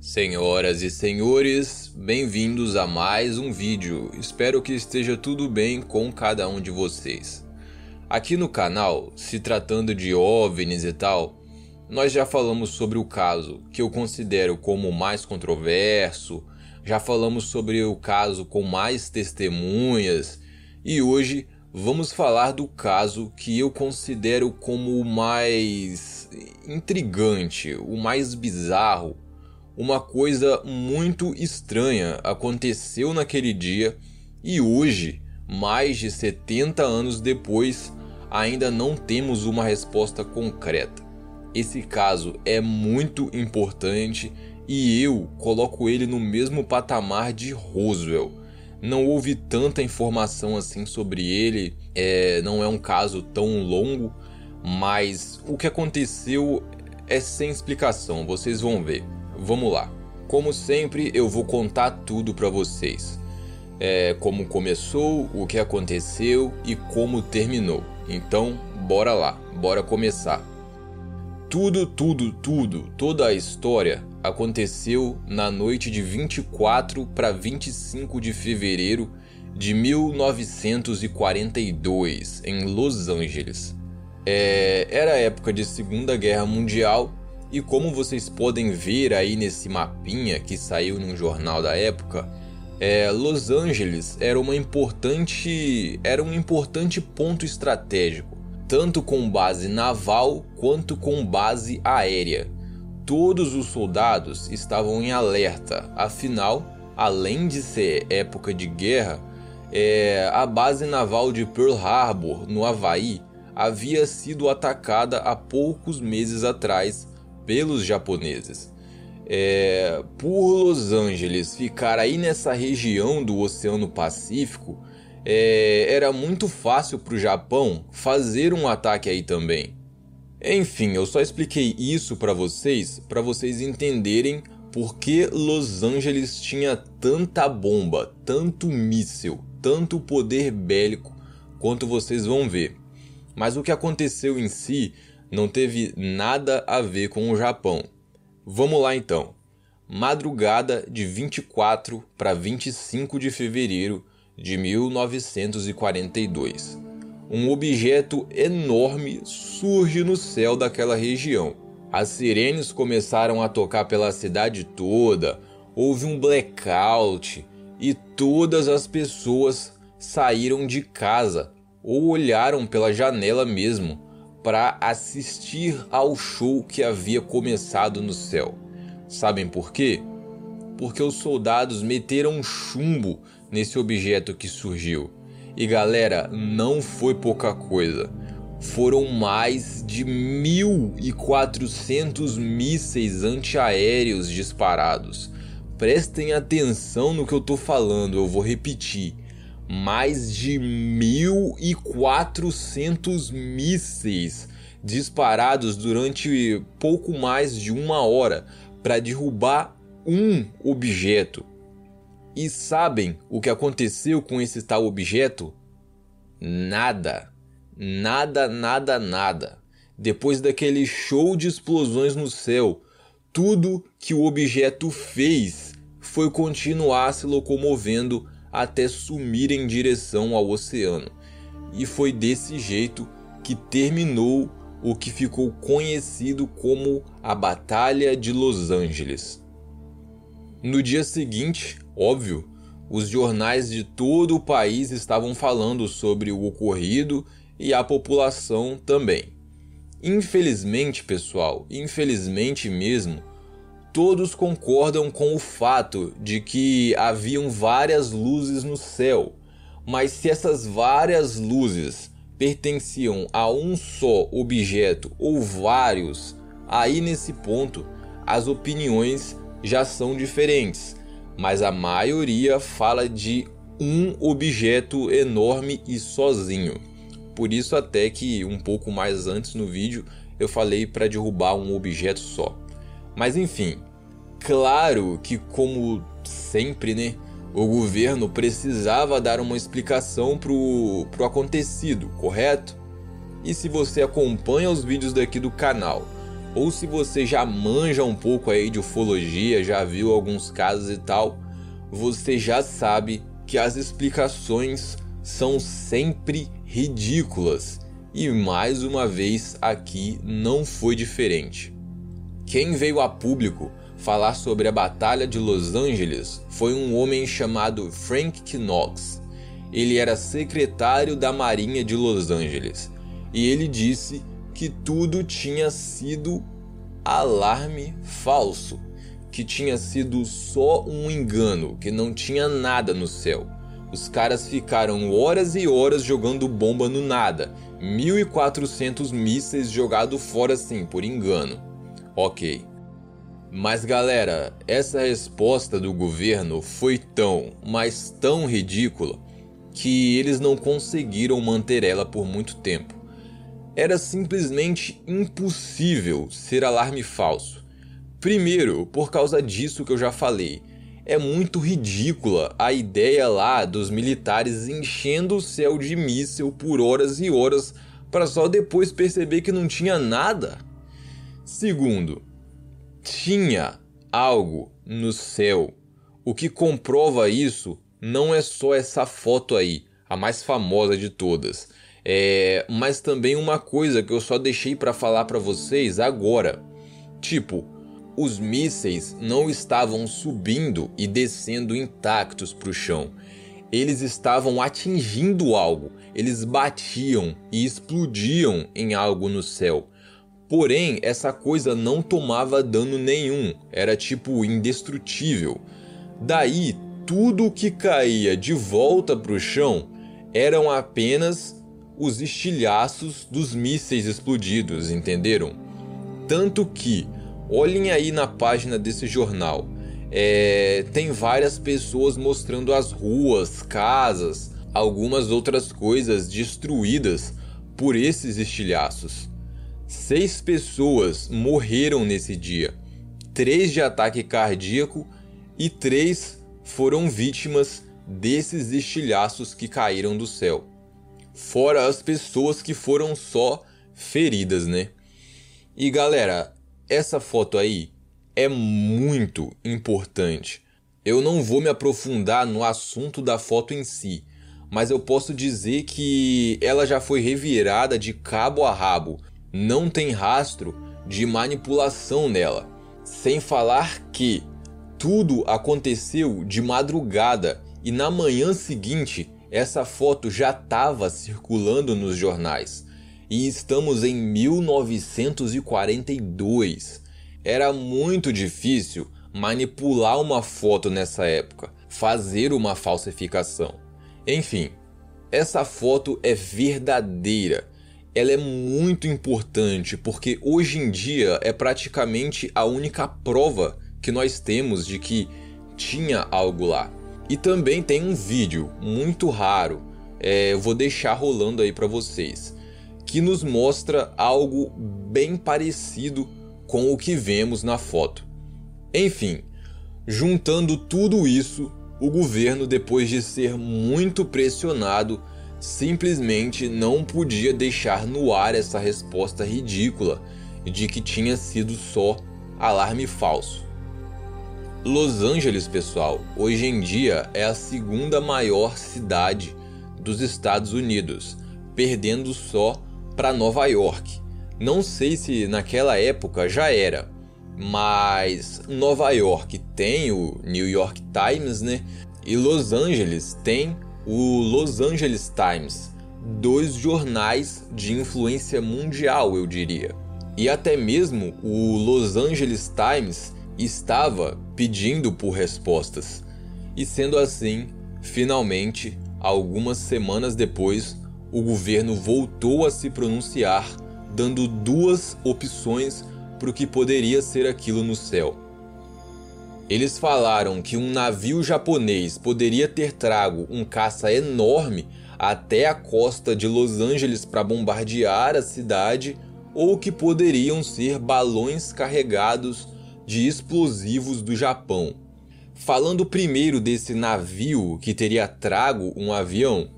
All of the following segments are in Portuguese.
Senhoras e senhores, bem-vindos a mais um vídeo. Espero que esteja tudo bem com cada um de vocês. Aqui no canal, se tratando de OVNIs e tal, nós já falamos sobre o caso que eu considero como o mais controverso, já falamos sobre o caso com mais testemunhas e hoje vamos falar do caso que eu considero como o mais intrigante, o mais bizarro. Uma coisa muito estranha aconteceu naquele dia e hoje, mais de 70 anos depois, ainda não temos uma resposta concreta. Esse caso é muito importante e eu coloco ele no mesmo patamar de Roswell não houve tanta informação assim sobre ele, é, não é um caso tão longo, mas o que aconteceu é sem explicação, vocês vão ver. Vamos lá. Como sempre, eu vou contar tudo para vocês. É, como começou, o que aconteceu e como terminou. Então, bora lá, bora começar. Tudo, tudo, tudo, toda a história aconteceu na noite de 24 para 25 de fevereiro de 1942, em Los Angeles. É, era época de Segunda Guerra Mundial e como vocês podem ver aí nesse mapinha que saiu num jornal da época, é, Los Angeles era uma importante era um importante ponto estratégico, tanto com base naval quanto com base aérea. Todos os soldados estavam em alerta, afinal, além de ser época de guerra, é, a base naval de Pearl Harbor, no Havaí, havia sido atacada há poucos meses atrás pelos japoneses. É, por Los Angeles ficar aí nessa região do Oceano Pacífico, é, era muito fácil para o Japão fazer um ataque aí também. Enfim, eu só expliquei isso para vocês, para vocês entenderem por que Los Angeles tinha tanta bomba, tanto míssil, tanto poder bélico quanto vocês vão ver. Mas o que aconteceu em si não teve nada a ver com o Japão. Vamos lá então. Madrugada de 24 para 25 de fevereiro de 1942 um objeto enorme surge no céu daquela região. As sirenes começaram a tocar pela cidade toda, houve um blackout e todas as pessoas saíram de casa ou olharam pela janela mesmo para assistir ao show que havia começado no céu. Sabem por quê? Porque os soldados meteram chumbo nesse objeto que surgiu e galera, não foi pouca coisa. Foram mais de 1.400 mísseis antiaéreos disparados. Prestem atenção no que eu tô falando, eu vou repetir. Mais de 1.400 mísseis disparados durante pouco mais de uma hora para derrubar um objeto. E sabem o que aconteceu com esse tal objeto? Nada. Nada, nada, nada. Depois daquele show de explosões no céu, tudo que o objeto fez foi continuar se locomovendo até sumir em direção ao oceano. E foi desse jeito que terminou o que ficou conhecido como a Batalha de Los Angeles. No dia seguinte, Óbvio, os jornais de todo o país estavam falando sobre o ocorrido e a população também. Infelizmente, pessoal, infelizmente mesmo, todos concordam com o fato de que haviam várias luzes no céu, mas se essas várias luzes pertenciam a um só objeto ou vários, aí nesse ponto as opiniões já são diferentes mas a maioria fala de um objeto enorme e sozinho. Por isso até que um pouco mais antes no vídeo eu falei para derrubar um objeto só. Mas enfim, claro que como sempre, né, o governo precisava dar uma explicação pro, pro acontecido, correto? E se você acompanha os vídeos daqui do canal, ou se você já manja um pouco aí de ufologia, já viu alguns casos e tal, você já sabe que as explicações são sempre ridículas. E mais uma vez aqui não foi diferente. Quem veio a público falar sobre a Batalha de Los Angeles foi um homem chamado Frank Knox. Ele era secretário da Marinha de Los Angeles e ele disse que tudo tinha sido alarme falso, que tinha sido só um engano, que não tinha nada no céu. Os caras ficaram horas e horas jogando bomba no nada, 1400 mísseis jogados fora assim, por engano. Ok. Mas galera, essa resposta do governo foi tão, mas tão ridícula que eles não conseguiram manter ela por muito tempo. Era simplesmente impossível ser alarme falso. Primeiro, por causa disso que eu já falei, é muito ridícula a ideia lá dos militares enchendo o céu de míssil por horas e horas para só depois perceber que não tinha nada. Segundo, tinha algo no céu. O que comprova isso não é só essa foto aí, a mais famosa de todas. É, mas também uma coisa que eu só deixei para falar para vocês agora. Tipo, os mísseis não estavam subindo e descendo intactos para o chão. Eles estavam atingindo algo, eles batiam e explodiam em algo no céu. Porém, essa coisa não tomava dano nenhum, era tipo indestrutível. Daí tudo que caía de volta para o chão eram apenas os estilhaços dos mísseis explodidos, entenderam? Tanto que, olhem aí na página desse jornal, é, tem várias pessoas mostrando as ruas, casas, algumas outras coisas destruídas por esses estilhaços. Seis pessoas morreram nesse dia, três de ataque cardíaco e três foram vítimas desses estilhaços que caíram do céu. Fora as pessoas que foram só feridas, né? E galera, essa foto aí é muito importante. Eu não vou me aprofundar no assunto da foto em si, mas eu posso dizer que ela já foi revirada de cabo a rabo. Não tem rastro de manipulação nela. Sem falar que tudo aconteceu de madrugada e na manhã seguinte essa foto já estava circulando nos jornais. E estamos em 1942. Era muito difícil manipular uma foto nessa época, fazer uma falsificação. Enfim, essa foto é verdadeira. Ela é muito importante porque hoje em dia é praticamente a única prova que nós temos de que tinha algo lá. E também tem um vídeo muito raro, é, eu vou deixar rolando aí para vocês, que nos mostra algo bem parecido com o que vemos na foto. Enfim, juntando tudo isso, o governo, depois de ser muito pressionado, simplesmente não podia deixar no ar essa resposta ridícula de que tinha sido só alarme falso. Los Angeles, pessoal, hoje em dia é a segunda maior cidade dos Estados Unidos, perdendo só para Nova York. Não sei se naquela época já era, mas Nova York tem o New York Times, né? E Los Angeles tem o Los Angeles Times, dois jornais de influência mundial, eu diria. E até mesmo o Los Angeles Times estava pedindo por respostas. E sendo assim, finalmente, algumas semanas depois, o governo voltou a se pronunciar, dando duas opções para o que poderia ser aquilo no céu. Eles falaram que um navio japonês poderia ter trago um caça enorme até a costa de Los Angeles para bombardear a cidade, ou que poderiam ser balões carregados de explosivos do Japão. Falando primeiro desse navio que teria trago um avião,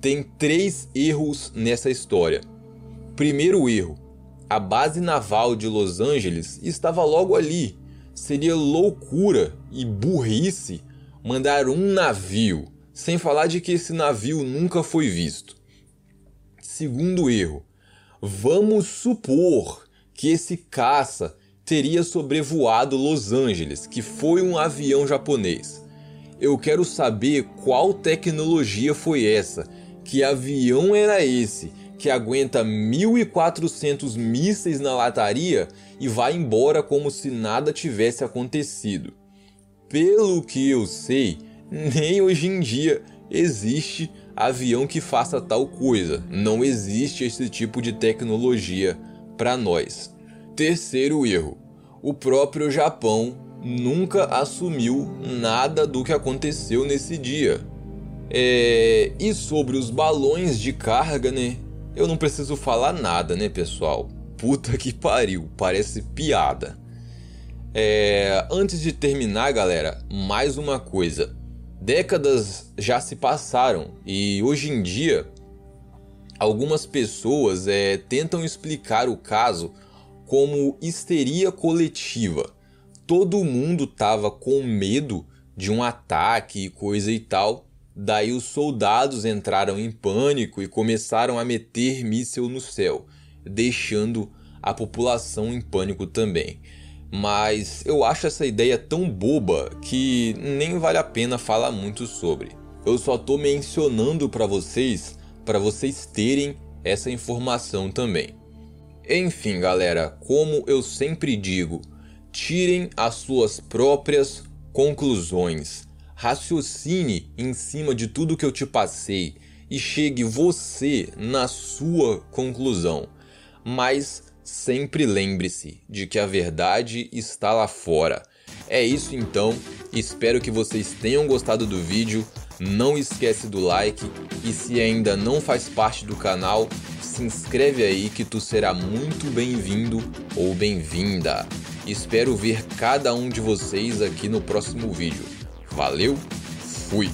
tem três erros nessa história. Primeiro erro: A base naval de Los Angeles estava logo ali. Seria loucura e burrice mandar um navio, sem falar de que esse navio nunca foi visto. Segundo erro, vamos supor que esse caça teria sobrevoado Los Angeles, que foi um avião japonês. Eu quero saber qual tecnologia foi essa, que avião era esse que aguenta 1400 mísseis na lataria e vai embora como se nada tivesse acontecido. Pelo que eu sei, nem hoje em dia existe avião que faça tal coisa. Não existe esse tipo de tecnologia para nós. Terceiro erro: o próprio Japão nunca assumiu nada do que aconteceu nesse dia. É... E sobre os balões de carga, né? Eu não preciso falar nada, né, pessoal? Puta que pariu, parece piada. É... Antes de terminar, galera, mais uma coisa. Décadas já se passaram e hoje em dia algumas pessoas é, tentam explicar o caso como histeria coletiva. Todo mundo tava com medo de um ataque e coisa e tal. Daí os soldados entraram em pânico e começaram a meter míssil no céu, deixando a população em pânico também. Mas eu acho essa ideia tão boba que nem vale a pena falar muito sobre. Eu só tô mencionando para vocês, para vocês terem essa informação também. Enfim, galera, como eu sempre digo, tirem as suas próprias conclusões. Raciocine em cima de tudo que eu te passei e chegue você na sua conclusão. Mas sempre lembre-se de que a verdade está lá fora. É isso então, espero que vocês tenham gostado do vídeo. Não esquece do like e se ainda não faz parte do canal, se inscreve aí que tu será muito bem-vindo ou bem-vinda. Espero ver cada um de vocês aqui no próximo vídeo. Valeu, fui!